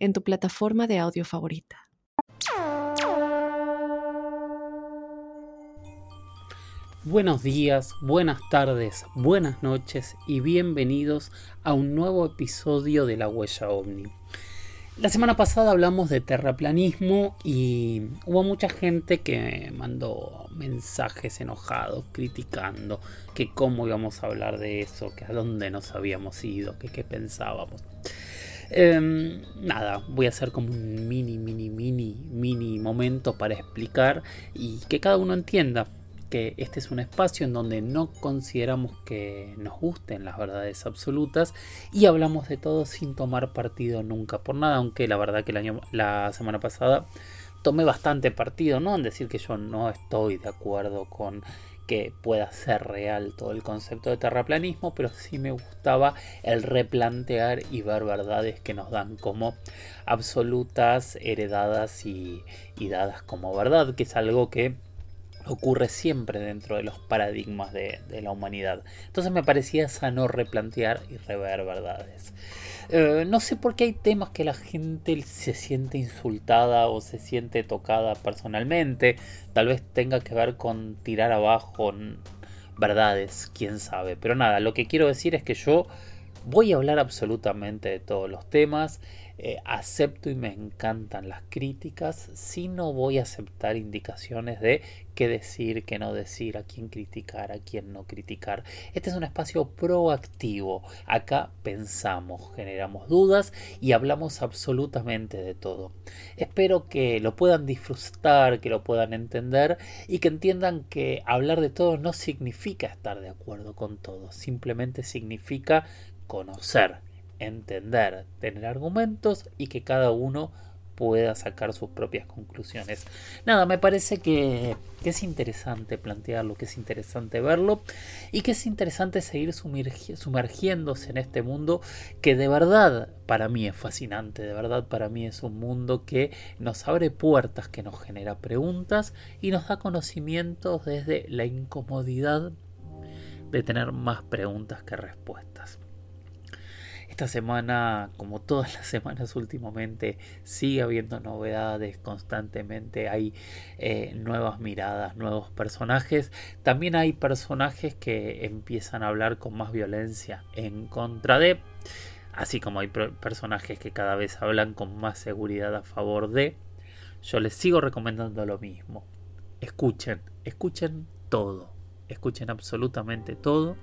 en tu plataforma de audio favorita. Buenos días, buenas tardes, buenas noches y bienvenidos a un nuevo episodio de La Huella OVNI. La semana pasada hablamos de terraplanismo y hubo mucha gente que mandó mensajes enojados, criticando que cómo íbamos a hablar de eso, que a dónde nos habíamos ido, que qué pensábamos. Em, nada, voy a hacer como un mini, mini, mini, mini momento para explicar y que cada uno entienda que este es un espacio en donde no consideramos que nos gusten las verdades absolutas y hablamos de todo sin tomar partido nunca por nada, aunque la verdad que el año, la semana pasada tomé bastante partido, no en decir que yo no estoy de acuerdo con que pueda ser real todo el concepto de terraplanismo, pero sí me gustaba el replantear y ver verdades que nos dan como absolutas, heredadas y, y dadas como verdad, que es algo que ocurre siempre dentro de los paradigmas de, la humanidad. Entonces me parecía sano replantear y rever verdades. Eh, no sé por qué hay temas que la gente se siente insultada o se siente tocada personalmente. Tal vez tenga que ver con tirar abajo verdades, quién sabe. Pero nada, lo que quiero decir es que yo voy a hablar absolutamente de todos los temas. Eh, acepto y me encantan las críticas, si no voy a aceptar indicaciones de qué decir, qué no decir, a quién criticar, a quién no criticar. Este es un espacio proactivo. Acá pensamos, generamos dudas y hablamos absolutamente de todo. Espero que lo puedan disfrutar, que lo puedan entender y que entiendan que hablar de todo no significa estar de acuerdo con todo, simplemente significa conocer entender, tener argumentos y que cada uno pueda sacar sus propias conclusiones. Nada, me parece que, es interesante plantearlo, que es interesante verlo y que es interesante seguir sumergiéndose en este mundo que de verdad para mí es fascinante, de verdad para mí es un mundo que nos abre puertas, que nos genera preguntas y nos da conocimientos desde la incomodidad de tener más preguntas que respuestas. Esta semana, como todas las semanas últimamente, sigue habiendo novedades constantemente. Hay eh, nuevas miradas, nuevos personajes. También hay personajes que empiezan a hablar con más violencia en contra de. Así como hay personajes que cada vez hablan con más seguridad a favor de. Yo les sigo recomendando lo mismo. Escuchen, escuchen todo. Escuchen absolutamente todo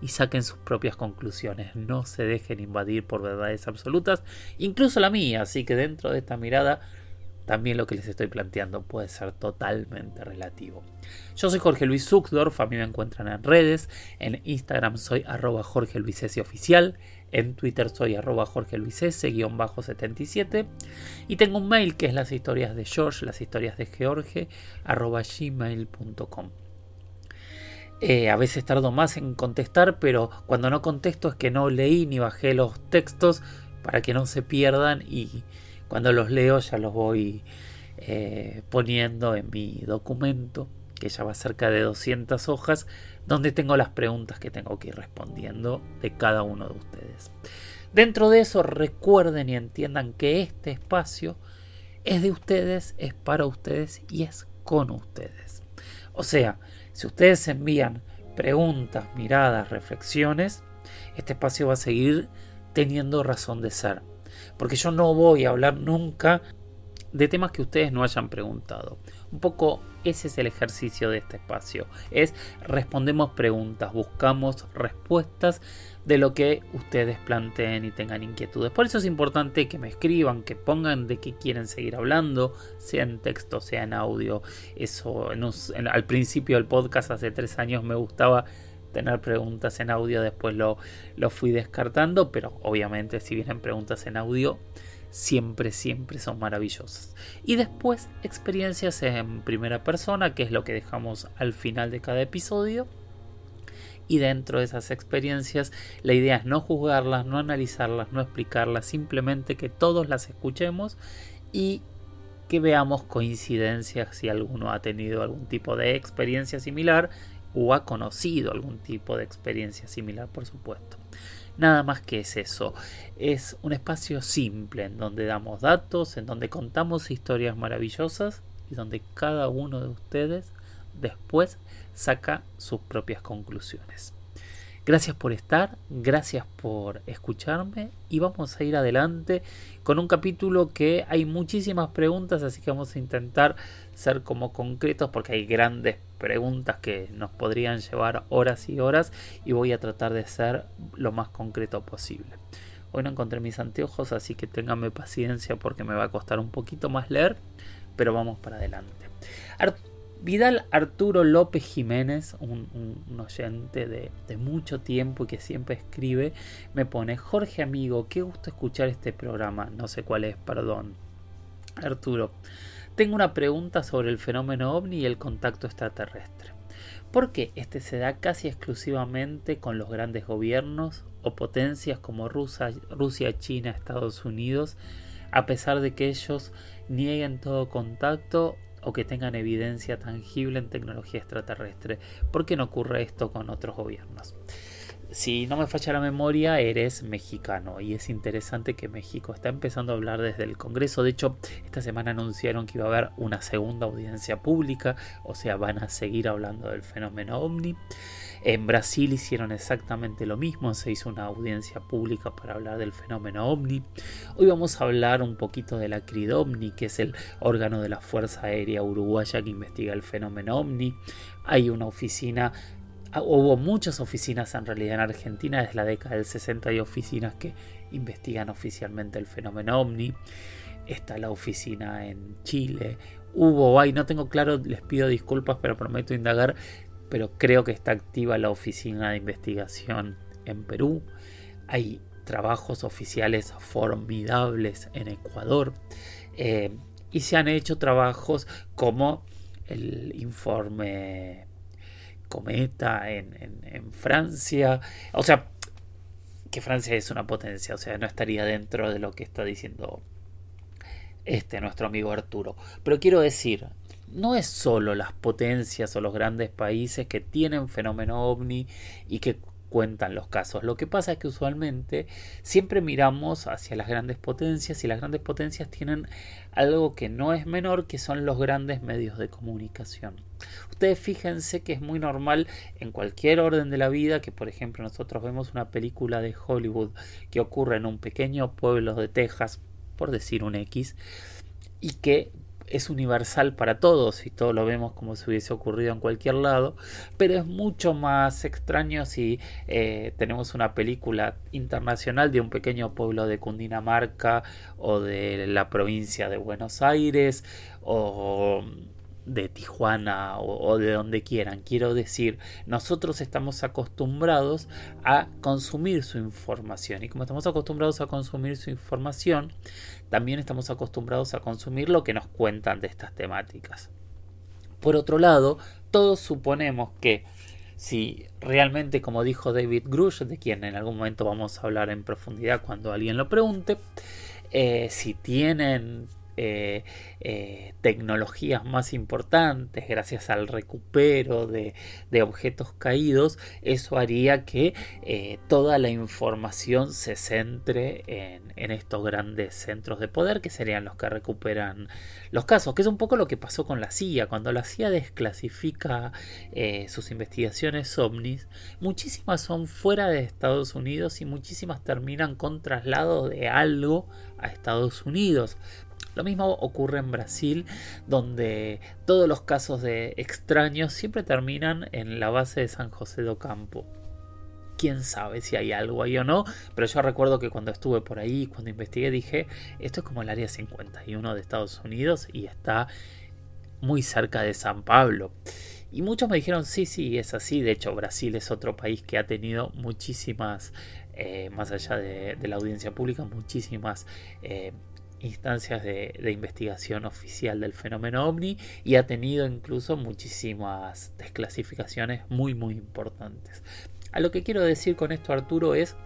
y saquen sus propias conclusiones. No se dejen invadir por verdades absolutas, incluso la mía. Así que dentro de esta mirada, también lo que les estoy planteando puede ser totalmente relativo. Yo soy Jorge Luis Zuckdorf, a mí me encuentran en redes. En Instagram soy arroba Jorge Luis Oficial. En Twitter soy arroba Jorge Luis 77 y tengo un mail que es las historias de George, las historias de George, arroba gmail.com. Eh, a veces tardo más en contestar, pero cuando no contesto es que no leí ni bajé los textos para que no se pierdan y cuando los leo ya los voy eh, poniendo en mi documento, que ya va cerca de 200 hojas, donde tengo las preguntas que tengo que ir respondiendo de cada uno de ustedes. Dentro de eso recuerden y entiendan que este espacio es de ustedes, es para ustedes y es con ustedes. O sea, si ustedes envían preguntas, miradas, reflexiones, este espacio va a seguir teniendo razón de ser. Porque yo no voy a hablar nunca de temas que ustedes no hayan preguntado. Un poco ese es el ejercicio de este espacio. Es respondemos preguntas, buscamos respuestas de lo que ustedes planteen y tengan inquietudes. Por eso es importante que me escriban, que pongan de qué quieren seguir hablando, sea en texto, sea en audio. Eso al principio del podcast hace tres años me gustaba tener preguntas en audio, después lo, lo fui descartando, pero obviamente si vienen preguntas en audio siempre, siempre son maravillosas. Y después experiencias en primera persona, que es lo que dejamos al final de cada episodio. Y dentro de esas experiencias la idea es no juzgarlas, no analizarlas, no explicarlas, simplemente que todos las escuchemos y que veamos coincidencias si alguno ha tenido algún tipo de experiencia similar o ha conocido algún tipo de experiencia similar, por supuesto. Nada más que es eso. Es un espacio simple en donde damos datos, en donde contamos historias maravillosas y donde cada uno de ustedes después saca sus propias conclusiones. Gracias por estar, gracias por escucharme y vamos a ir adelante con un capítulo que hay muchísimas preguntas, así que vamos a intentar ser como concretos porque hay grandes preguntas que nos podrían llevar horas y horas y voy a tratar de ser lo más concreto posible. Hoy no encontré mis anteojos, así que ténganme paciencia porque me va a costar un poquito más leer, pero vamos para adelante. Vidal Arturo López Jiménez, un, oyente de, de, mucho tiempo y que siempre escribe, me pone, Jorge amigo, qué gusto escuchar este programa, no sé cuál es, perdón. Arturo, tengo una pregunta sobre el fenómeno ovni y el contacto extraterrestre. ¿Por qué este se da casi exclusivamente con los grandes gobiernos o potencias como Rusia, Rusia China, Estados Unidos, a pesar de que ellos nieguen todo contacto o que tengan evidencia tangible en tecnología extraterrestre. ¿Por qué no ocurre esto con otros gobiernos? Si no me falla la memoria, eres mexicano y es interesante que México está empezando a hablar desde el Congreso. De hecho, esta semana anunciaron que iba a haber una segunda audiencia pública, o sea, van a seguir hablando del fenómeno ovni. En Brasil hicieron exactamente lo mismo, se hizo una audiencia pública para hablar del fenómeno ovni. Hoy vamos a hablar un poquito de la CRIDOMNI, que es el órgano de la Fuerza Aérea Uruguaya que investiga el fenómeno ovni. Hay una oficina Hubo muchas oficinas en realidad en Argentina, desde la década del 60 hay oficinas que investigan oficialmente el fenómeno ovni. Está la oficina en Chile. Hubo, hay, no tengo claro, les pido disculpas, pero prometo indagar pero creo que está activa la oficina de investigación en Perú. Hay trabajos oficiales formidables en Ecuador. Eh, y se han hecho trabajos como el informe Cometa en, Francia. O sea, que Francia es una potencia, o sea, no estaría dentro de lo que está diciendo este nuestro amigo Arturo. Pero quiero decir, no es solo las potencias o los grandes países que tienen fenómeno ovni y que cuentan los casos. Lo que pasa es que usualmente siempre miramos hacia las grandes potencias y las grandes potencias tienen algo que no es menor que son los grandes medios de comunicación. Ustedes fíjense que es muy normal en cualquier orden de la vida que por ejemplo nosotros vemos una película de Hollywood que ocurre en un pequeño pueblo de Texas, por decir un X, y que es universal para todos y todo lo vemos como si hubiese ocurrido en cualquier lado, pero es mucho más extraño si eh, tenemos una película internacional de un pequeño pueblo de Cundinamarca o de la provincia de Buenos Aires o de Tijuana o, de donde quieran. Quiero decir, nosotros estamos acostumbrados a consumir su información y como estamos acostumbrados a consumir su información, también estamos acostumbrados a consumir lo que nos cuentan de estas temáticas. Por otro lado, todos suponemos que si realmente, como dijo David Grush, de quien en algún momento vamos a hablar en profundidad cuando alguien lo pregunte, eh, si tienen eh, eh, tecnologías más importantes, gracias al recupero de, objetos caídos, eso haría que eh, toda la información se centre en, estos grandes centros de poder que serían los que recuperan los casos, que es un poco lo que pasó con la CIA, cuando la CIA desclasifica sus investigaciones ovnis, muchísimas son fuera de Estados Unidos y muchísimas terminan con traslado de algo a Estados Unidos. Lo mismo ocurre en Brasil, donde todos los casos de extraños siempre terminan en la base de San José do Campo. Quién sabe si hay algo ahí o no, pero yo recuerdo que cuando estuve por ahí, cuando investigué, dije, esto es como el área 51 de Estados Unidos y está muy cerca de San Pablo. Y muchos me dijeron, sí, sí, es así. De hecho, Brasil es otro país que ha tenido muchísimas, eh, más allá de, la audiencia pública, muchísimas eh, instancias de, investigación oficial del fenómeno ovni y ha tenido incluso muchísimas desclasificaciones muy muy importantes. A lo que quiero decir con esto Arturo es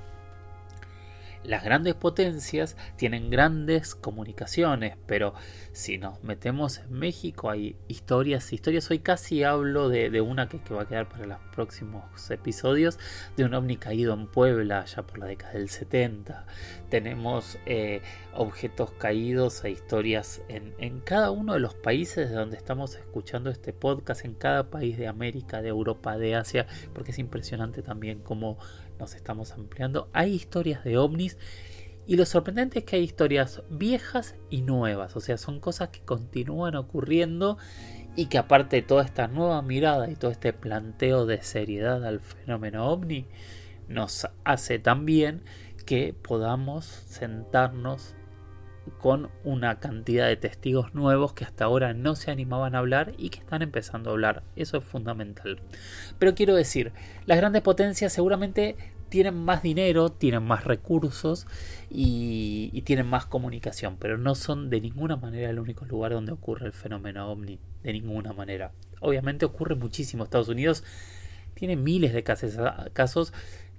las grandes potencias tienen grandes comunicaciones, pero si nos metemos en México hay historias, historias. Hoy casi hablo de, una que, va a quedar para los próximos episodios, de un ovni caído en Puebla ya por la década del 70. Tenemos eh, objetos caídos e historias en, en cada uno de los países de donde estamos escuchando este podcast, en cada país de América, de Europa, de Asia, porque es impresionante también cómo nos estamos ampliando. Hay historias de ovnis y lo sorprendente es que hay historias viejas y nuevas, o sea, son cosas que continúan ocurriendo y que aparte de toda esta nueva mirada y todo este planteo de seriedad al fenómeno ovni, nos hace también que podamos sentarnos con una cantidad de testigos nuevos que hasta ahora no se animaban a hablar y que están empezando a hablar. Eso es fundamental. Pero quiero decir, las grandes potencias seguramente tienen más dinero, tienen más recursos y, tienen más comunicación, pero no son de ninguna manera el único lugar donde ocurre el fenómeno ovni, de ninguna manera. Obviamente ocurre muchísimo. Estados Unidos tiene miles de casos, casos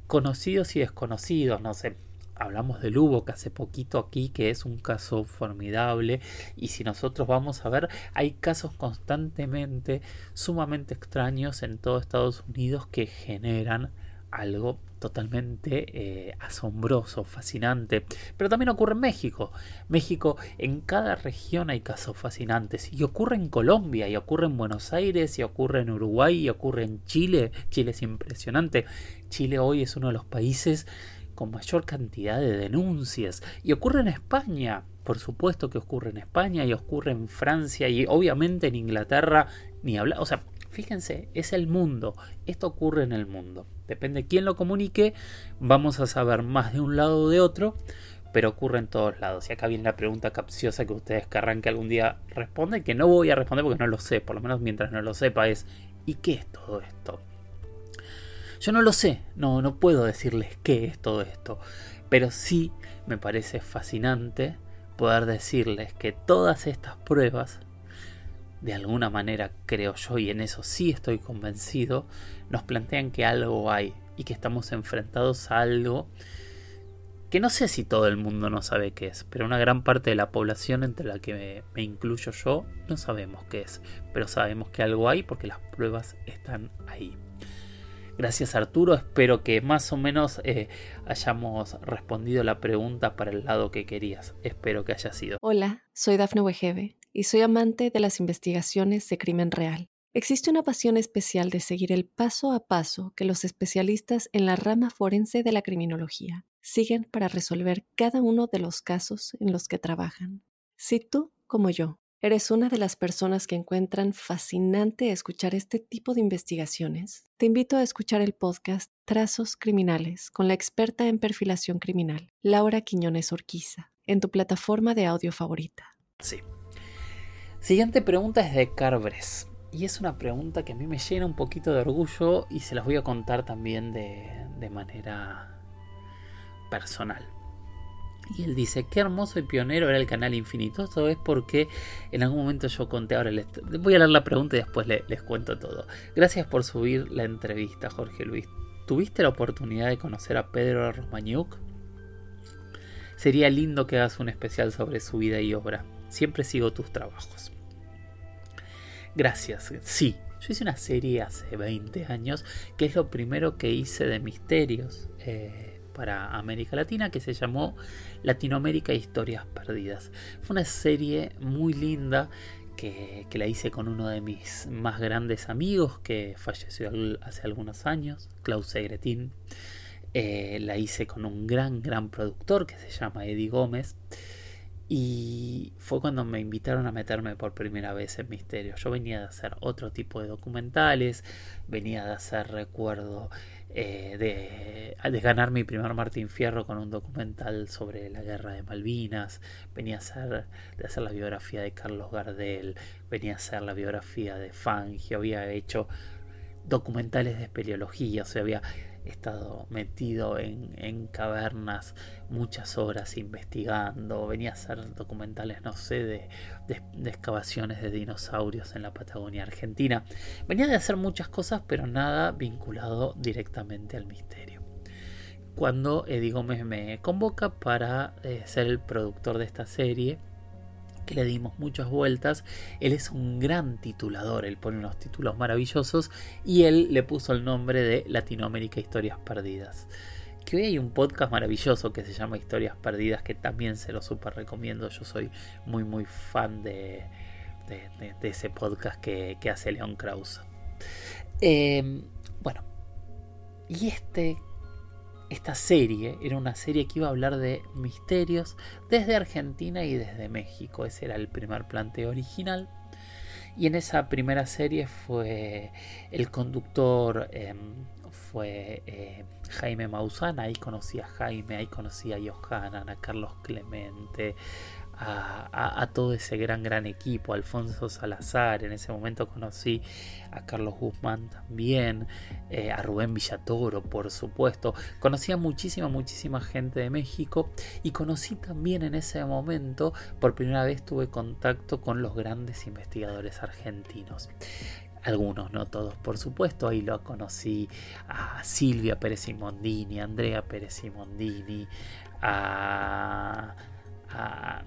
conocidos y desconocidos, no sé, hablamos de Lugo, que hace poquito aquí, que es un caso formidable. Y si nosotros vamos a ver, hay casos constantemente sumamente extraños en todo Estados Unidos que generan algo totalmente eh, asombroso, fascinante. Pero también ocurre en México. México, en cada región hay casos fascinantes. Y ocurre en Colombia, y ocurre en Buenos Aires, y ocurre en Uruguay, y ocurre en Chile. Chile es impresionante. Chile hoy es uno de los países con mayor cantidad de denuncias. Y ocurre en España, por supuesto que ocurre en España y ocurre en Francia y obviamente en Inglaterra, ni hablar, o sea, fíjense, es el mundo, esto ocurre en el mundo. Depende de quién lo comunique, vamos a saber más de un lado o de otro, pero ocurre en todos lados. Y acá viene la pregunta capciosa que ustedes querrán que algún día responda que no voy a responder porque no lo sé, por lo menos mientras no lo sepa es ¿y qué es todo esto? Yo no lo sé, no, no puedo decirles qué es todo esto, pero sí me parece fascinante poder decirles que todas estas pruebas, de alguna manera creo yo, y en eso sí estoy convencido, nos plantean que algo hay y que estamos enfrentados a algo que no sé si todo el mundo no sabe qué es, pero una gran parte de la población entre la que me, me, incluyo yo no sabemos qué es, pero sabemos que algo hay porque las pruebas están ahí. Gracias Arturo, espero que más o menos eh, hayamos respondido la pregunta para el lado que querías. Espero que haya sido. Hola, soy Dafne Wegebe y soy amante de las investigaciones de crimen real. Existe una pasión especial de seguir el paso a paso que los especialistas en la rama forense de la criminología siguen para resolver cada uno de los casos en los que trabajan. Si tú, como yo, ¿Eres una de las personas que encuentran fascinante escuchar este tipo de investigaciones? Te invito a escuchar el podcast Trazos Criminales con la experta en perfilación criminal, Laura Quiñones Orquiza, en tu plataforma de audio favorita. Sí. Siguiente pregunta es de Carbres. Y es una pregunta que a mí me llena un poquito de orgullo y se las voy a contar también de, de manera personal. Y él dice, qué hermoso y pionero era el canal Infinito. Esto es porque en algún momento yo conté, ahora les voy a leer la pregunta y después les, cuento todo. Gracias por subir la entrevista, Jorge Luis. ¿Tuviste la oportunidad de conocer a Pedro Romaniuk? Sería lindo que hagas un especial sobre su vida y obra. Siempre sigo tus trabajos. Gracias. Sí, yo hice una serie hace 20 años que es lo primero que hice de misterios. Eh, para América Latina que se llamó Latinoamérica Historias Perdidas. Fue una serie muy linda que, la hice con uno de mis más grandes amigos que falleció hace algunos años, Klaus Segretin. Eh, la hice con un gran, gran productor que se llama Eddie Gómez. Y fue cuando me invitaron a meterme por primera vez en misterio. Yo venía de hacer otro tipo de documentales, venía de hacer, recuerdo, eh, de, ganar mi primer Martín Fierro con un documental sobre la guerra de Malvinas, venía a hacer, la biografía de Carlos Gardel, venía a hacer la biografía de Fangio, había hecho documentales de espeleología, o sea, había he estado metido en, cavernas muchas horas investigando, venía a hacer documentales, no sé, de, de, excavaciones de dinosaurios en la Patagonia Argentina. Venía de hacer muchas cosas, pero nada vinculado directamente al misterio. Cuando Eddie Gómez me convoca para eh, ser el productor de esta serie, que le dimos muchas vueltas. Él es un gran titulador, él pone unos títulos maravillosos y él le puso el nombre de Latinoamérica Historias Perdidas. Que hoy hay un podcast maravilloso que se llama Historias Perdidas que también se lo super recomiendo. Yo soy muy muy fan de, de, ese podcast que, hace León Krause. Em, bueno, y este esta serie era una serie que iba a hablar de misterios desde Argentina y desde México. Ese era el primer planteo original. Y en esa primera serie fue el conductor, em, fue eh, Jaime Maussan, ahí conocí a Jaime, ahí conocí a Johanan, a Carlos Clemente, a, todo ese gran, gran equipo, Alfonso Salazar, en ese momento conocí a Carlos Guzmán también, eh, a Rubén Villatoro, por supuesto, conocí a muchísima, muchísima gente de México y conocí también en ese momento, por primera vez tuve contacto con los grandes investigadores argentinos. Algunos, no todos, por supuesto. Ahí lo conocí a Silvia Pérez Simondini, a Andrea Pérez Simondini, a, a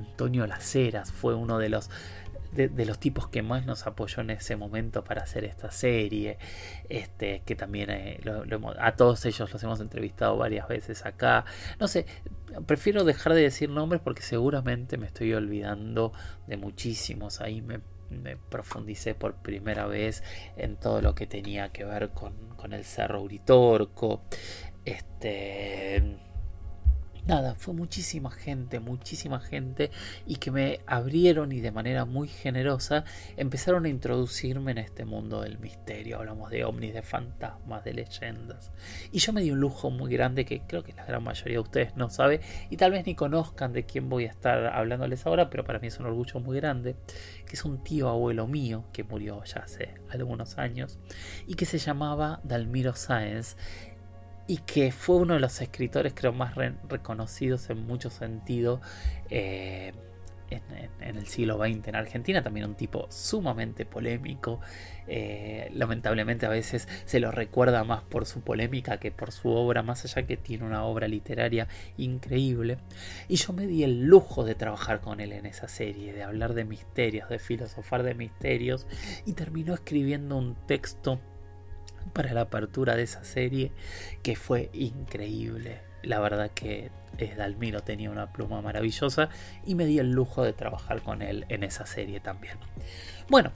Antonio Laceras fue uno de los de, los tipos que más nos apoyó en ese momento para hacer esta serie. Este, que también eh, a todos ellos los hemos entrevistado varias veces acá. No sé, prefiero dejar de decir nombres porque seguramente me estoy olvidando de muchísimos. Ahí me, me profundicé por primera vez en todo lo que tenía que ver con, con el Cerro Uritorco. Este nada, fue muchísima gente, muchísima gente y que me abrieron y de manera muy generosa empezaron a introducirme en este mundo del misterio. Hablamos de ovnis, de fantasmas, de leyendas. Y yo me di un lujo muy grande que creo que la gran mayoría de ustedes no sabe y tal vez ni conozcan de quién voy a estar hablándoles ahora, pero para mí es un orgullo muy grande, que es un tío abuelo mío que murió ya hace algunos años y que se llamaba Dalmiro Sáenz y que fue uno de los escritores creo más reconocidos en muchos sentidos eh, en, el siglo XX en Argentina, también un tipo sumamente polémico, eh, lamentablemente a veces se lo recuerda más por su polémica que por su obra, más allá que tiene una obra literaria increíble, y yo me di el lujo de trabajar con él en esa serie, de hablar de misterios, de filosofar de misterios, y terminó escribiendo un texto para la apertura de esa serie que fue increíble. La verdad que eh, Dalmiro tenía una pluma maravillosa y me di el lujo de trabajar con él en esa serie también. Bueno,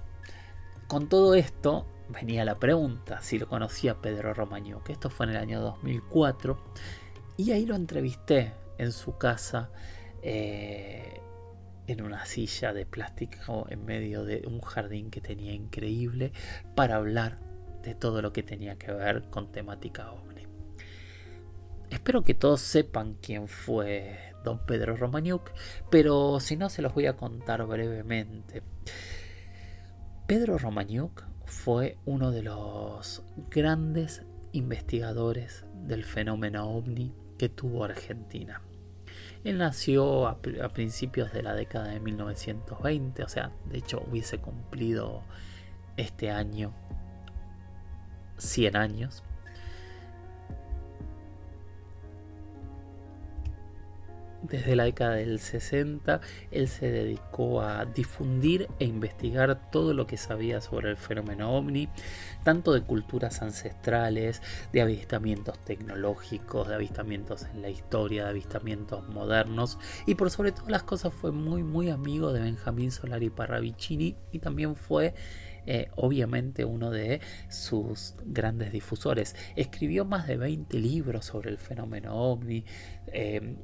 con todo esto venía la pregunta si lo conocía Pedro Romaño, que esto fue en el año 2004, y ahí lo entrevisté en su casa. Eh, en una silla de plástico en medio de un jardín que tenía increíble para hablar de todo lo que tenía que ver con temática ovni. Espero que todos sepan quién fue don Pedro Romaniuk, pero si no se los voy a contar brevemente. Pedro Romaniuk fue uno de los grandes investigadores del fenómeno ovni que tuvo Argentina. Él nació a, a, principios de la década de 1920, o sea, de hecho hubiese cumplido este año 100 años. Desde la década del 60, él se dedicó a difundir e investigar todo lo que sabía sobre el fenómeno ovni, tanto de culturas ancestrales, de avistamientos tecnológicos, de avistamientos en la historia, de avistamientos modernos, y por sobre todas las cosas fue muy, muy amigo de Benjamín Solari Parravicini y también fue eh, obviamente uno de sus grandes difusores. Escribió más de 20 libros sobre el fenómeno ovni. Eh,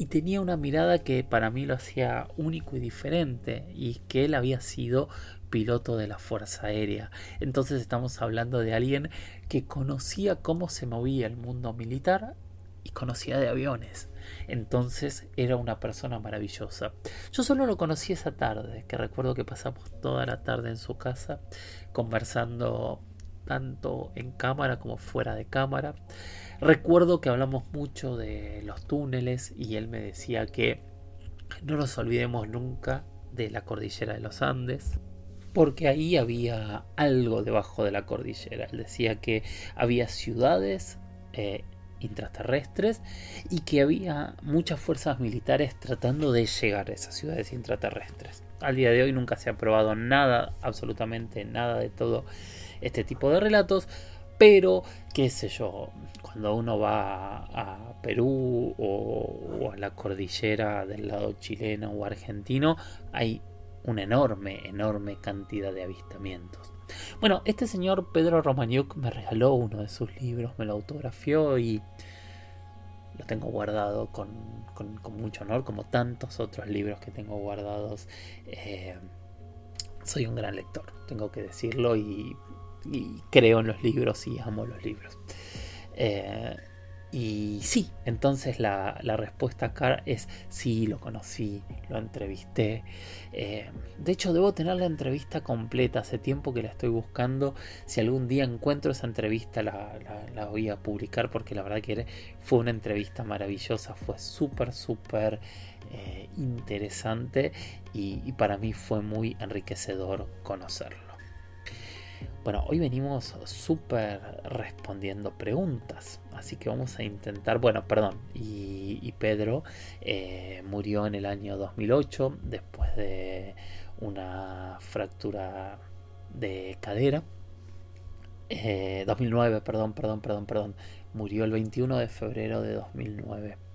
y tenía una mirada que para mí lo hacía único y diferente y que él había sido piloto de la Fuerza Aérea. Entonces estamos hablando de alguien que conocía cómo se movía el mundo militar y conocía de aviones. Entonces era una persona maravillosa. Yo solo lo conocí esa tarde, que recuerdo que pasamos toda la tarde en su casa conversando tanto en cámara como fuera de cámara. Recuerdo que hablamos mucho de los túneles y él me decía que no nos olvidemos nunca de la cordillera de los Andes, porque ahí había algo debajo de la cordillera. Él decía que había ciudades eh, intraterrestres y que había muchas fuerzas militares tratando de llegar a esas ciudades intraterrestres. Al día de hoy nunca se ha probado nada, absolutamente nada de todo este tipo de relatos, pero qué sé yo, cuando uno va a Perú o, o a la cordillera del lado chileno o argentino, hay una enorme, enorme cantidad de avistamientos. Bueno, este señor Pedro Romaniuk me regaló uno de sus libros, me lo autografió y lo tengo guardado con, mucho honor, como tantos otros libros que tengo guardados. Eh, soy un gran lector, tengo que decirlo, y, creo en los libros y amo los libros. Eh, y sí, entonces la, respuesta acá es sí, lo conocí, lo entrevisté. Eh, de hecho, debo tener la entrevista completa. Hace tiempo que la estoy buscando. Si algún día encuentro esa entrevista, la, voy a publicar porque la verdad que fue una entrevista maravillosa. Fue súper, súper eh, interesante y para mí fue muy enriquecedor conocerlo. Bueno, hoy venimos súper respondiendo preguntas, así que vamos a intentar, bueno, perdón, y, Pedro eh, murió en el año 2008 después de una fractura de cadera. 2009, eh, perdón, perdón, perdón, perdón. Murió el 21 de febrero de 2009.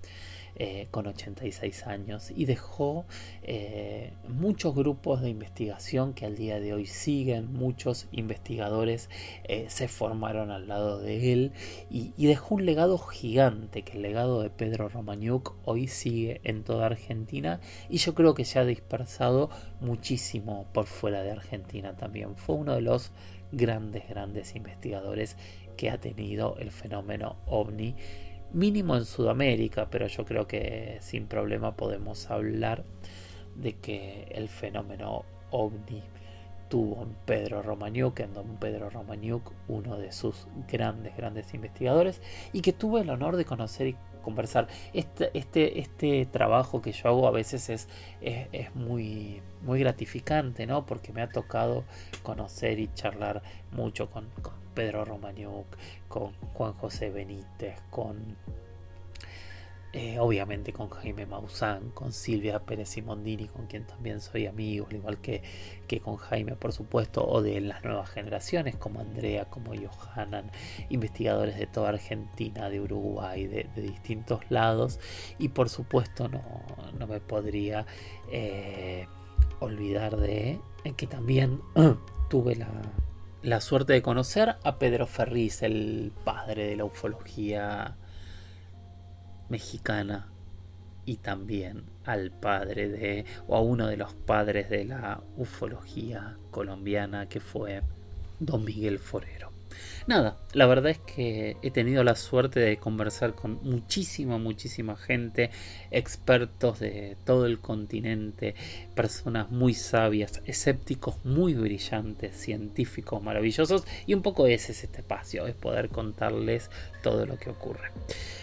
Eh, con 86 años y dejó eh, muchos grupos de investigación que al día de hoy siguen, muchos investigadores eh, se formaron al lado de él y, dejó un legado gigante que el legado de Pedro Romaniuk hoy sigue en toda Argentina y yo creo que se ha dispersado muchísimo por fuera de Argentina también. Fue uno de los grandes, grandes investigadores que ha tenido el fenómeno ovni mínimo en Sudamérica, pero yo creo que sin problema podemos hablar de que el fenómeno ovni tuvo en Pedro Romaniuk, en don Pedro Romaniuk, uno de sus grandes, grandes investigadores, y que tuve el honor de conocer y conversar. Este, este, este trabajo que yo hago a veces es, es, muy, muy gratificante, ¿no? Porque me ha tocado conocer y charlar mucho con Pedro Romaniuk, con Juan José Benítez, con eh, obviamente con Jaime Maussan, con Silvia Pérez Simondini, con quien también soy amigo, al igual que, que, con Jaime, por supuesto, o de las nuevas generaciones, como Andrea, como Johanan, investigadores de toda Argentina, de Uruguay, de, distintos lados, y por supuesto no, no me podría eh, olvidar de que también tuve la, la suerte de conocer a Pedro Ferriz, el padre de la ufología mexicana, y también al padre de, o a uno de los padres de la ufología colombiana, que fue don Miguel Forero. Nada, la verdad es que he tenido la suerte de conversar con muchísima, muchísima gente, expertos de todo el continente, personas muy sabias, escépticos muy brillantes, científicos maravillosos y un poco ese es este espacio, es poder contarles todo lo que ocurre.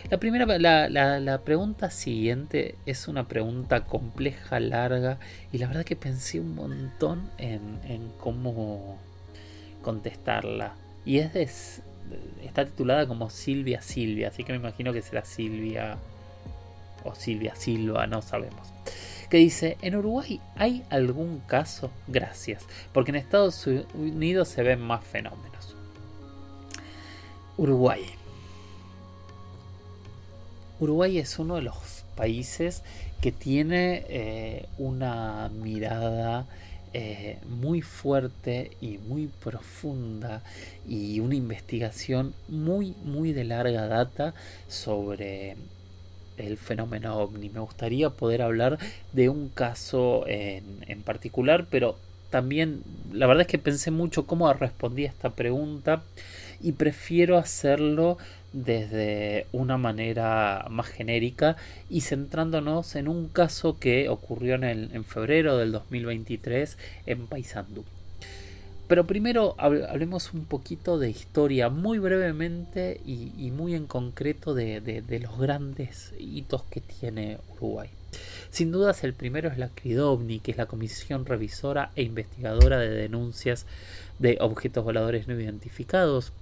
La primera, la, pregunta siguiente es una pregunta compleja, larga y la verdad que pensé un montón en, en cómo contestarla y es de, está titulada como Silvia Silvia, así que me imagino que será Silvia o Silvia Silva, no sabemos. Que dice, en Uruguay hay algún caso, gracias, porque en Estados Unidos se ven más fenómenos. Uruguay. Uruguay es uno de los países que tiene eh, una mirada eh, muy fuerte y muy profunda y una investigación muy muy de larga data sobre el fenómeno ovni. Me gustaría poder hablar de un caso en, en particular, pero también la verdad es que pensé mucho cómo respondí a esta pregunta y prefiero hacerlo desde una manera más genérica y centrándonos en un caso que ocurrió en, en febrero del 2023 en Paysandú. Pero primero hablemos un poquito de historia, muy brevemente y, muy en concreto de, los grandes hitos que tiene Uruguay. Sin dudas el primero es la CRIDOVNI, que es la Comisión Revisora e Investigadora de Denuncias de Objetos Voladores No Identificados,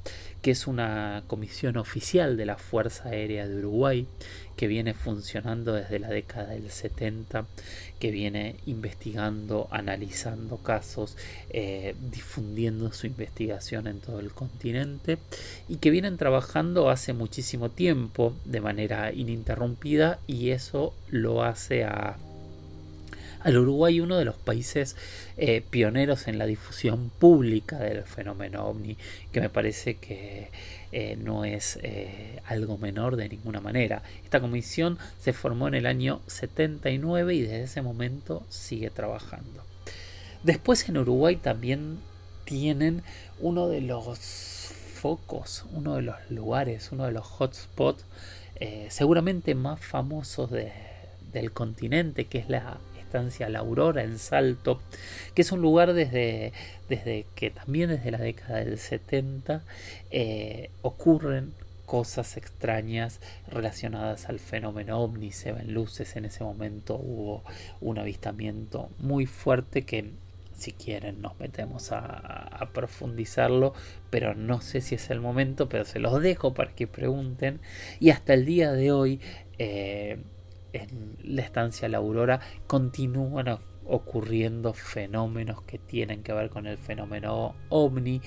que es una comisión oficial de la Fuerza Aérea de Uruguay, que viene funcionando desde la década del 70, que viene investigando, analizando casos, eh, difundiendo su investigación en todo el continente y que vienen trabajando hace muchísimo tiempo de manera ininterrumpida y eso lo hace a al Uruguay uno de los países eh, pioneros en la difusión pública del fenómeno ovni, que me parece que eh, no es eh, algo menor de ninguna manera. Esta comisión se formó en el año 79 y desde ese momento sigue trabajando. Después en Uruguay también tienen uno de los focos, uno de los lugares, uno de los hotspots seguramente más famosos del continente, que es la la Aurora en Salto, que es un lugar desde, desde que también desde la década del 70 eh, ocurren cosas extrañas relacionadas al fenómeno ovni, se ven luces, en ese momento hubo un avistamiento muy fuerte que si quieren nos metemos a, profundizarlo, pero no sé si es el momento, pero se los dejo para que pregunten. Y hasta el día de hoy eh, en la estancia La Aurora continúan ocurriendo fenómenos que tienen que ver con el fenómeno ovni.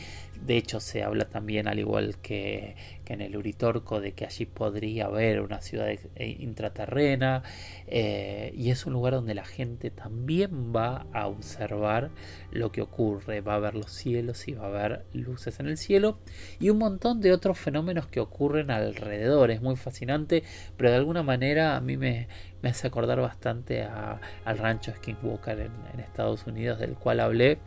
De hecho, se habla también, al igual que, en el Uritorco, de que allí podría haber una ciudad eh, intraterrena. Eh, y es un lugar donde la gente también va a observar lo que ocurre. Va a ver los cielos y va a ver luces en el cielo. Y un montón de otros fenómenos que ocurren alrededor. Es muy fascinante, pero de alguna manera a mí me, me hace acordar bastante al rancho Skinwalker en, Estados Unidos, del cual hablé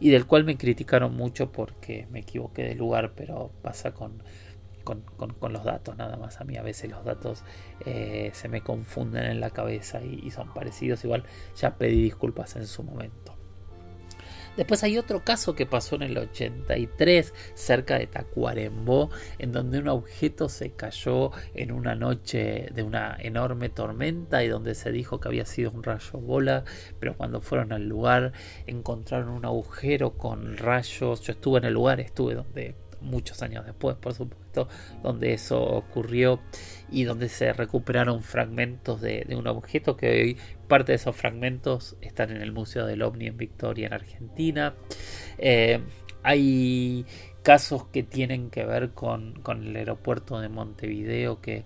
y del cual me criticaron mucho porque me equivoqué de lugar, pero pasa con, con, los datos nada más. A mí a veces los datos eh, se me confunden en la cabeza y, son parecidos. Igual ya pedí disculpas en su momento. Después hay otro caso que pasó en el 83 cerca de Tacuarembó, en donde un objeto se cayó en una noche de una enorme tormenta y donde se dijo que había sido un rayo bola, pero cuando fueron al lugar encontraron un agujero con rayos. Yo estuve en el lugar, estuve donde muchos años después, por supuesto, donde eso ocurrió y donde se recuperaron fragmentos de, un objeto que hoy parte de esos fragmentos están en el Museo del OVNI en Victoria, en Argentina. Eh, hay casos que tienen que ver con, el aeropuerto de Montevideo que,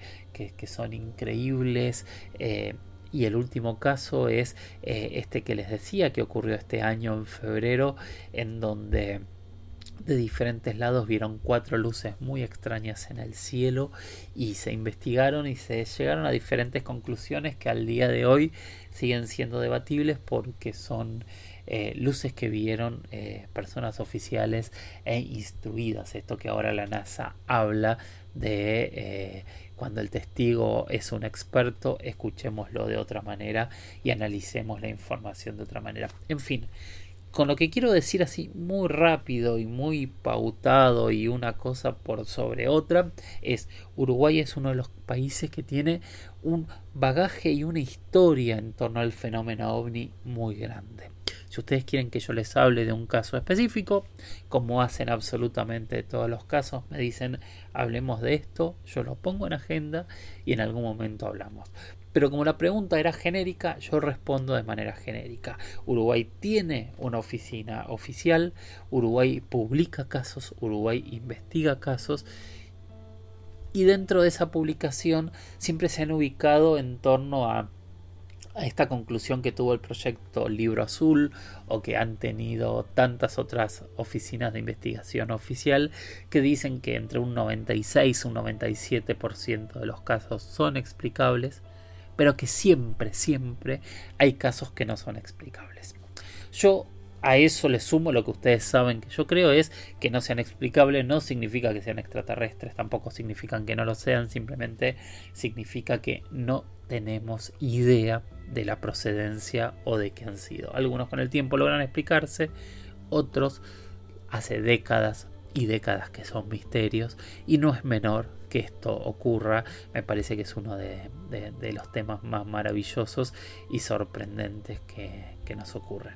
son increíbles. Eh, y el último caso es eh, este que les decía que ocurrió este año en febrero, en donde de diferentes lados vieron cuatro luces muy extrañas en el cielo y se investigaron y se llegaron a diferentes conclusiones que al día de hoy siguen siendo debatibles porque son eh, luces que vieron eh, personas oficiales e instruidas. Esto que ahora la NASA habla de eh, cuando el testigo es un experto, escuchémoslo de otra manera y analicemos la información de otra manera. En fin, con lo que quiero decir así muy rápido y muy pautado y una cosa por sobre otra es Uruguay es uno de los países que tiene un bagaje y una historia en torno al fenómeno ovni muy grande. Si ustedes quieren que yo les hable de un caso específico, como hacen absolutamente todos los casos, me dicen hablemos de esto, yo lo pongo en agenda y en algún momento hablamos. Pero como la pregunta era genérica, yo respondo de manera genérica. Uruguay tiene una oficina oficial, Uruguay publica casos, Uruguay investiga casos y dentro de esa publicación siempre se han ubicado en torno a, esta conclusión que tuvo el proyecto Libro Azul o que han tenido tantas otras oficinas de investigación oficial que dicen que entre un 96 y un 97% de los casos son explicables pero que siempre, siempre hay casos que no son explicables. Yo a eso le sumo lo que ustedes saben que yo creo es que no sean explicables no significa que sean extraterrestres, tampoco significan que no lo sean, simplemente significa que no tenemos idea de la procedencia o de qué han sido. Algunos con el tiempo logran explicarse, otros hace décadas y décadas que son misterios y no es menor que esto ocurra. Me parece que es uno de, los temas más maravillosos y sorprendentes que, nos ocurren.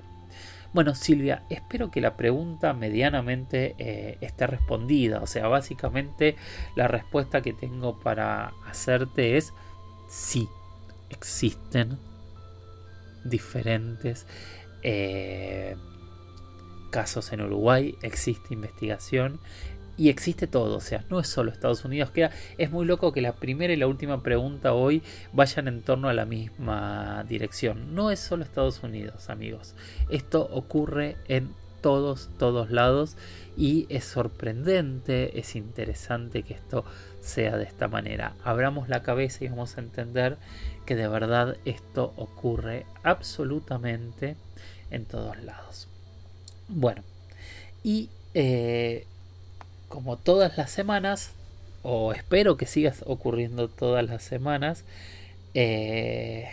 Bueno, Silvia, espero que la pregunta medianamente eh, esté respondida. O sea, básicamente la respuesta que tengo para hacerte es sí, existen diferentes eh, casos en Uruguay, existe investigación y existe todo, o sea, no es solo Estados Unidos. Queda, es muy loco que la primera y la última pregunta hoy vayan en torno a la misma dirección. No es solo Estados Unidos, amigos. Esto ocurre en todos, todos lados y es sorprendente, es interesante que esto sea de esta manera. Abramos la cabeza y vamos a entender que de verdad esto ocurre absolutamente en todos lados. Bueno, y eh, como todas las semanas, o espero que sigas ocurriendo todas las semanas, eh,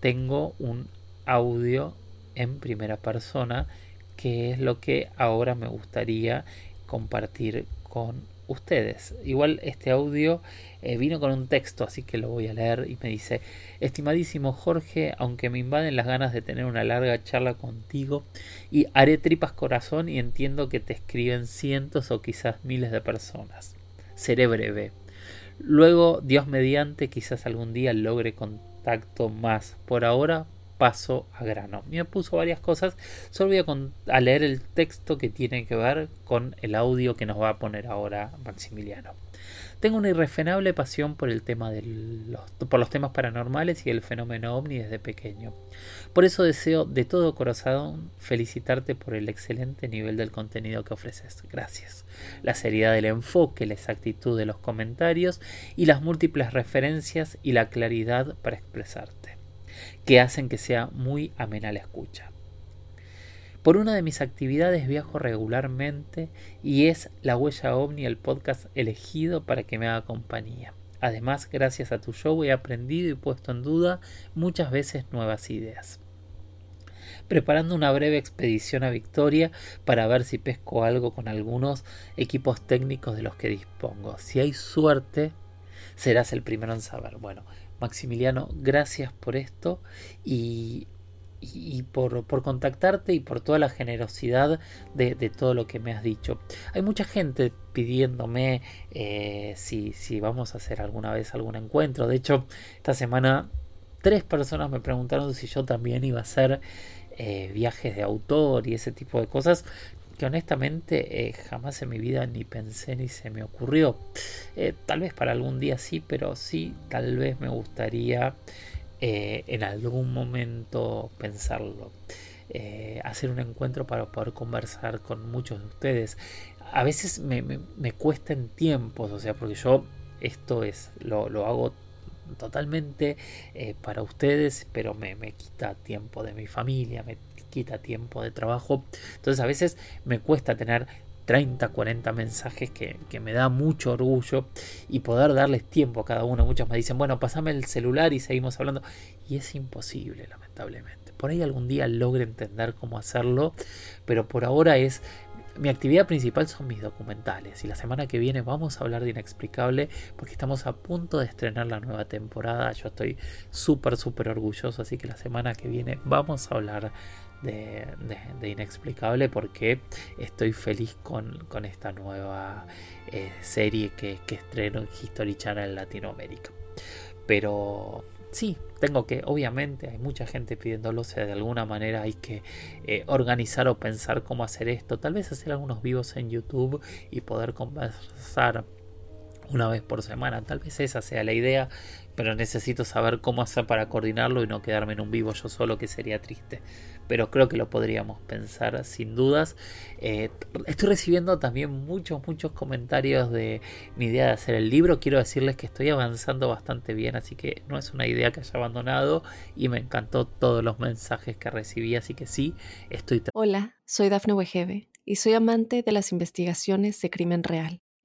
tengo un audio en primera persona que es lo que ahora me gustaría compartir con ustedes. Igual este audio eh, vino con un texto, así que lo voy a leer y me dice, estimadísimo Jorge, aunque me invaden las ganas de tener una larga charla contigo y haré tripas corazón y entiendo que te escriben cientos o quizás miles de personas. Seré breve. Luego, Dios mediante, quizás algún día logre contacto más. Por ahora, paso a grano. Me puso varias cosas, solo voy a, leer el texto que tiene que ver con el audio que nos va a poner ahora Maximiliano. Tengo una irrefrenable pasión por el tema de los, por los temas paranormales y el fenómeno ovni desde pequeño. Por eso deseo de todo corazón felicitarte por el excelente nivel del contenido que ofreces. Gracias. La seriedad del enfoque, la exactitud de los comentarios y las múltiples referencias y la claridad para expresarte que hacen que sea muy amena la escucha. Por una de mis actividades viajo regularmente y es La Huella OVNI el podcast elegido para que me haga compañía. Además, gracias a tu show he aprendido y puesto en duda muchas veces nuevas ideas. Preparando una breve expedición a Victoria para ver si pesco algo con algunos equipos técnicos de los que dispongo. Si hay suerte, serás el primero en saber. Bueno, Maximiliano, gracias por esto y, por, contactarte y por toda la generosidad de, todo lo que me has dicho. Hay mucha gente pidiéndome eh, si, si vamos a hacer alguna vez algún encuentro. De hecho, esta semana tres personas me preguntaron si yo también iba a hacer eh, viajes de autor y ese tipo de cosas que honestamente eh, jamás en mi vida ni pensé ni se me ocurrió. Eh, tal vez para algún día sí, pero sí, tal vez me gustaría eh, en algún momento pensarlo. hacer un encuentro para poder conversar con muchos de ustedes. A veces me, me, cuesta en tiempos, o sea, porque yo esto es, lo, lo hago totalmente para ustedes, pero me, me, quita tiempo de mi familia, me quita tiempo de trabajo. Entonces a veces me cuesta tener 30, 40 mensajes que, me da mucho orgullo y poder darles tiempo a cada uno. Muchos me dicen, bueno, pasame el celular y seguimos hablando. Y es imposible, lamentablemente. Por ahí algún día logre entender cómo hacerlo, pero por ahora es mi actividad principal son mis documentales y la semana que viene vamos a hablar de Inexplicable porque estamos a punto de estrenar la nueva temporada. Yo estoy súper, súper orgulloso, así que la semana que viene vamos a hablar de, Inexplicable porque estoy feliz con, esta nueva eh, serie que, que estreno en History Channel en Latinoamérica. Pero sí, tengo que, obviamente, hay mucha gente pidiéndolo, o sea, de alguna manera hay que eh, organizar o pensar cómo hacer esto, tal vez hacer algunos vivos en YouTube y poder conversar una vez por semana, tal vez esa sea la idea, pero necesito saber cómo hacer para coordinarlo y no quedarme en un vivo yo solo, que sería triste pero creo que lo podríamos pensar sin dudas. Eh, estoy recibiendo también muchos, muchos comentarios de mi idea de hacer el libro. Quiero decirles que estoy avanzando bastante bien, así que no es una idea que haya abandonado y me encantó todos los mensajes que recibí, así que sí, estoy... Hola, soy Dafne Wegebe y soy amante de las investigaciones de crimen real.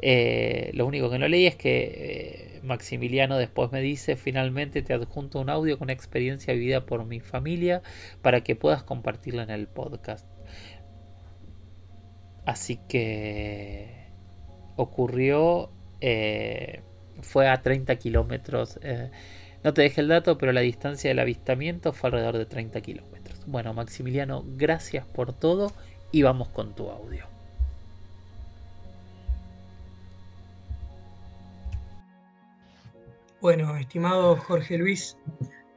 eh, lo único que no leí es que eh, Maximiliano después me dice, finalmente te adjunto un audio con experiencia vivida por mi familia para que puedas compartirla en el podcast. Así que ocurrió, eh, fue a 30 kilómetros. No te dejé el dato, pero la distancia del avistamiento fue alrededor de 30 kilómetros. Bueno, Maximiliano, gracias por todo y vamos con tu audio. Bueno, estimado Jorge Luis,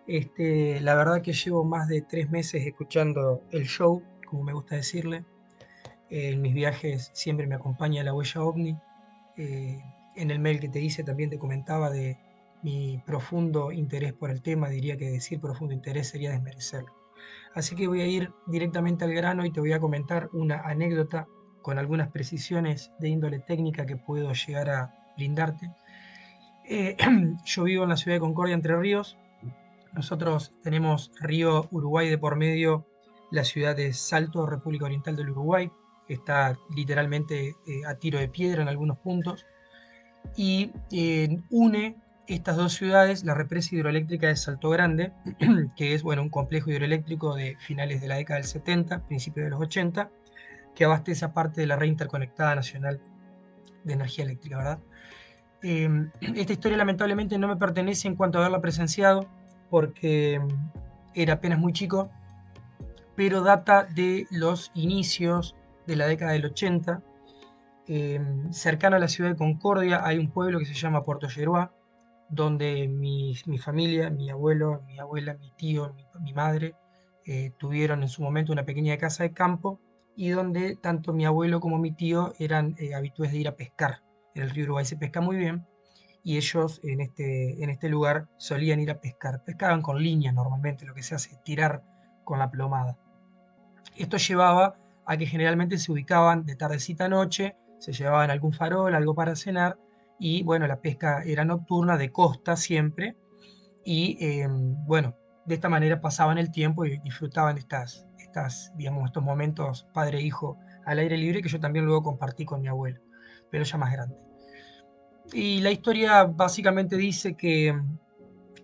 este, la verdad que llevo más de tres meses escuchando el show, como me gusta decirle en mis viajes siempre me acompaña la huella ovni. Eh, en el mail que te hice también te comentaba de mi profundo interés por el tema. Diría que decir profundo interés sería desmerecerlo. Así que voy a ir directamente al grano y te voy a comentar una anécdota con algunas precisiones de índole técnica que puedo llegar a brindarte. Eh, yo vivo en la ciudad de Concordia, Entre Ríos. Nosotros tenemos río Uruguay de por medio, la ciudad de Salto, República Oriental del Uruguay está literalmente eh, a tiro de piedra en algunos puntos, y eh, une estas dos ciudades la represa hidroeléctrica de Salto Grande, que es bueno, un complejo hidroeléctrico de finales de la década del 70, principios de los 80, que abastece a parte de la red interconectada nacional de energía eléctrica, ¿verdad? Em, esta historia lamentablemente no me pertenece en cuanto a haberla presenciado, porque em, era apenas muy chico, pero data de los inicios de la década del 80. Em, cercano a la ciudad de Concordia hay un pueblo que se llama Puerto Yeruá, donde mi, familia, mi abuelo, mi abuela, mi tío, mi, madre, eh, tuvieron en su momento una pequeña casa de campo y donde tanto mi abuelo como mi tío eran eh, habituales de ir a pescar. El río Uruguay se pesca muy bien y ellos en este, en este lugar solían ir a pescar. Pescaban con línea normalmente, lo que se hace tirar con la plomada. Esto llevaba a que generalmente se ubicaban de tardecita a noche, se llevaban algún farol, algo para cenar, y bueno, la pesca era nocturna, de costa siempre, y em, bueno, de esta manera pasaban el tiempo y disfrutaban estas, estas, digamos, estos momentos padre-hijo al aire libre que yo también luego compartí con mi abuelo, pero ya más grande. Y la historia básicamente dice que em,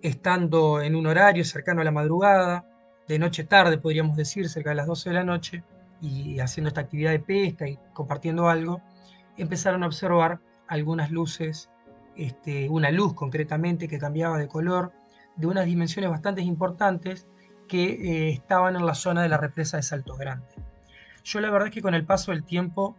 estando en un horario cercano a la madrugada, de noche tarde podríamos decir, cerca de las 12 de la noche, y haciendo esta actividad de pesca y compartiendo algo, empezaron a observar algunas luces, este, una luz concretamente que cambiaba de color, de unas dimensiones bastante importantes que eh, estaban en la zona de la represa de Salto Grande. Yo la verdad es que con el paso del tiempo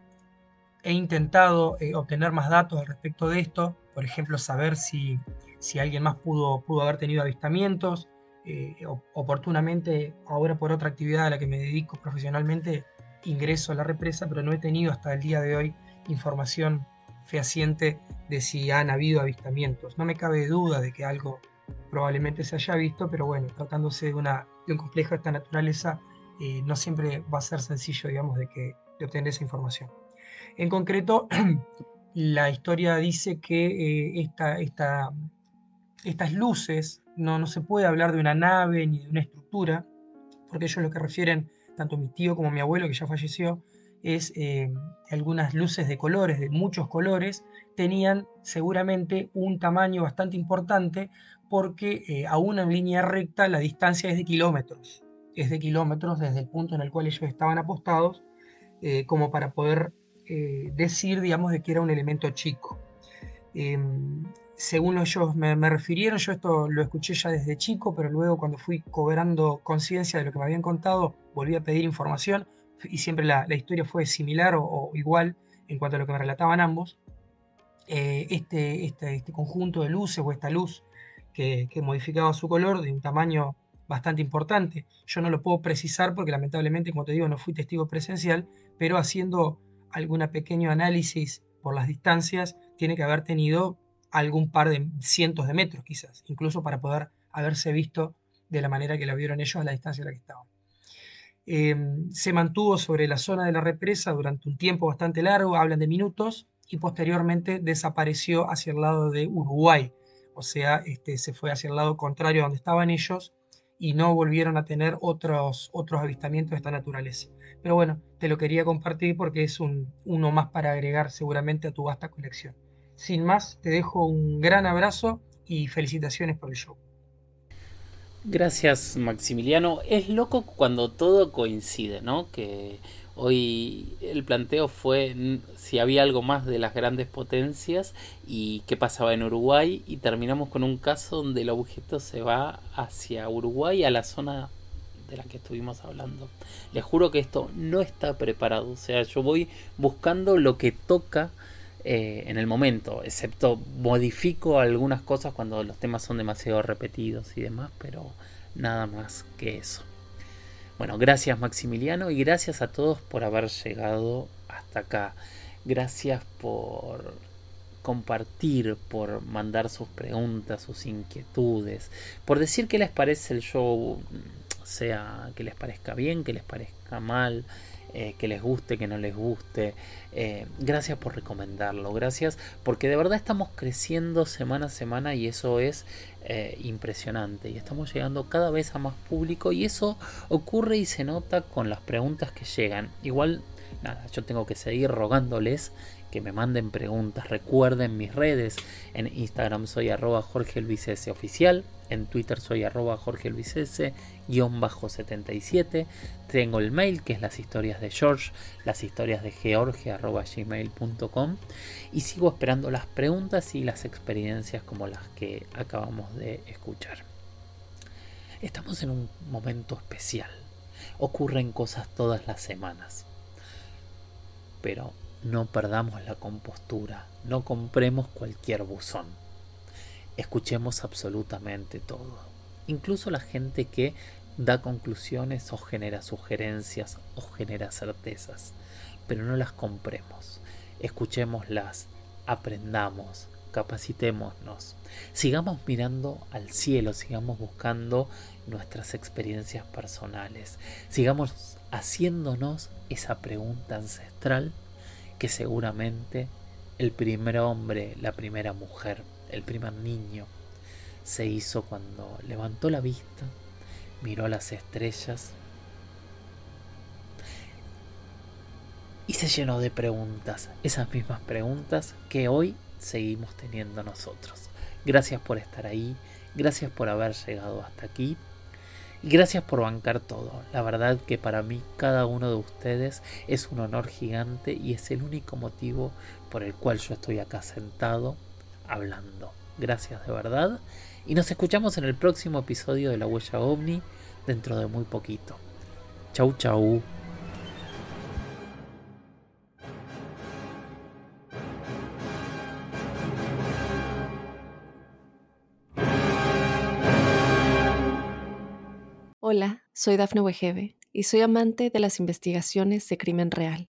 he intentado eh, obtener más datos al respecto de esto, por ejemplo, saber si, si alguien más pudo, pudo haber tenido avistamientos, eh, oportunamente, ahora por otra actividad a la que me dedico profesionalmente, ingreso a la represa, pero no he tenido hasta el día de hoy información fehaciente de si han habido avistamientos. No me cabe duda de que algo probablemente se haya visto, pero bueno, tratándose de, una, de un complejo de esta naturaleza, eh, no siempre va a ser sencillo, digamos, de, que, de obtener esa información. En concreto, la historia dice que eh, esta, esta, estas luces no, se puede hablar de una nave ni de una estructura, porque ellos lo que refieren, tanto mi tío como mi abuelo, que ya falleció, es eh, algunas luces de colores, de muchos colores, tenían seguramente un tamaño bastante importante porque eh, aún en línea recta la distancia es de kilómetros, es de kilómetros desde el punto en el cual ellos estaban apostados, eh, como para poder decir, digamos, de que era un elemento chico. Em, según ellos me, refirieron, yo esto lo escuché ya desde chico, pero luego cuando fui cobrando conciencia de lo que me habían contado, volví a pedir información y siempre la, historia fue similar o, igual en cuanto a lo que me relataban ambos. Eh, este, este, este, conjunto de luces o esta luz que, modificaba su color de un tamaño bastante importante. Yo no lo puedo precisar porque lamentablemente, como te digo, no fui testigo presencial, pero haciendo algún pequeño análisis por las distancias, tiene que haber tenido algún par de cientos de metros quizás, incluso para poder haberse visto de la manera que la vieron ellos a la distancia a la que estaban. Em, se mantuvo sobre la zona de la represa durante un tiempo bastante largo, hablan de minutos, y posteriormente desapareció hacia el lado de Uruguay, o sea, este, se fue hacia el lado contrario donde estaban ellos y no volvieron a tener otros, otros avistamientos de esta naturaleza. Pero bueno, te lo quería compartir porque es un, uno más para agregar seguramente a tu vasta colección. Sin más, te dejo un gran abrazo y felicitaciones por el show. Gracias Maximiliano. Es loco cuando todo coincide, ¿no? Que hoy el planteo fue si había algo más de las grandes potencias y qué pasaba en Uruguay y terminamos con un caso donde el objeto se va hacia Uruguay, a la zona de la que estuvimos hablando. Les juro que esto no está preparado, o sea, yo voy buscando lo que toca eh, en el momento, excepto modifico algunas cosas cuando los temas son demasiado repetidos y demás, pero nada más que eso. Bueno, gracias Maximiliano y gracias a todos por haber llegado hasta acá. Gracias por compartir, por mandar sus preguntas, sus inquietudes, por decir qué les parece el show, sea que les parezca bien, que les parezca mal, eh, que les guste, que no les guste. Eh, gracias por recomendarlo, gracias porque de verdad estamos creciendo semana a semana y eso es eh, impresionante y estamos llegando cada vez a más público y eso ocurre y se nota con las preguntas que llegan. Igual, nada, yo tengo que seguir rogándoles que me manden preguntas. Recuerden mis redes. En Instagram soy arroba Jorge Oficial. En Twitter soy arroba Jorge guion bajo 77. Tengo el mail que es las historias de George, las historias de George arroba gmail.com. Y sigo esperando las preguntas y las experiencias como las que acabamos de escuchar. Estamos en un momento especial. Ocurren cosas todas las semanas. Pero no perdamos la compostura, no compremos cualquier buzón. Escuchemos absolutamente todo, incluso la gente que da conclusiones o genera sugerencias o genera certezas, pero no las compremos. Escuchémoslas, aprendamos, capacitémonos, sigamos mirando al cielo, sigamos buscando nuestras experiencias personales, sigamos haciéndonos esa pregunta ancestral que seguramente el primer hombre, la primera mujer, el primer niño, se hizo cuando levantó la vista, miró las estrellas y se llenó de preguntas, esas mismas preguntas que hoy seguimos teniendo nosotros. Gracias por estar ahí, gracias por haber llegado hasta aquí. Y gracias por bancar todo. La verdad que para mí cada uno de ustedes es un honor gigante y es el único motivo por el cual yo estoy acá sentado hablando. Gracias de verdad. Y nos escuchamos en el próximo episodio de La Huella OVNI dentro de muy poquito. Chau chau. Hola, soy Dafne Wegebe y soy amante de las investigaciones de crimen real.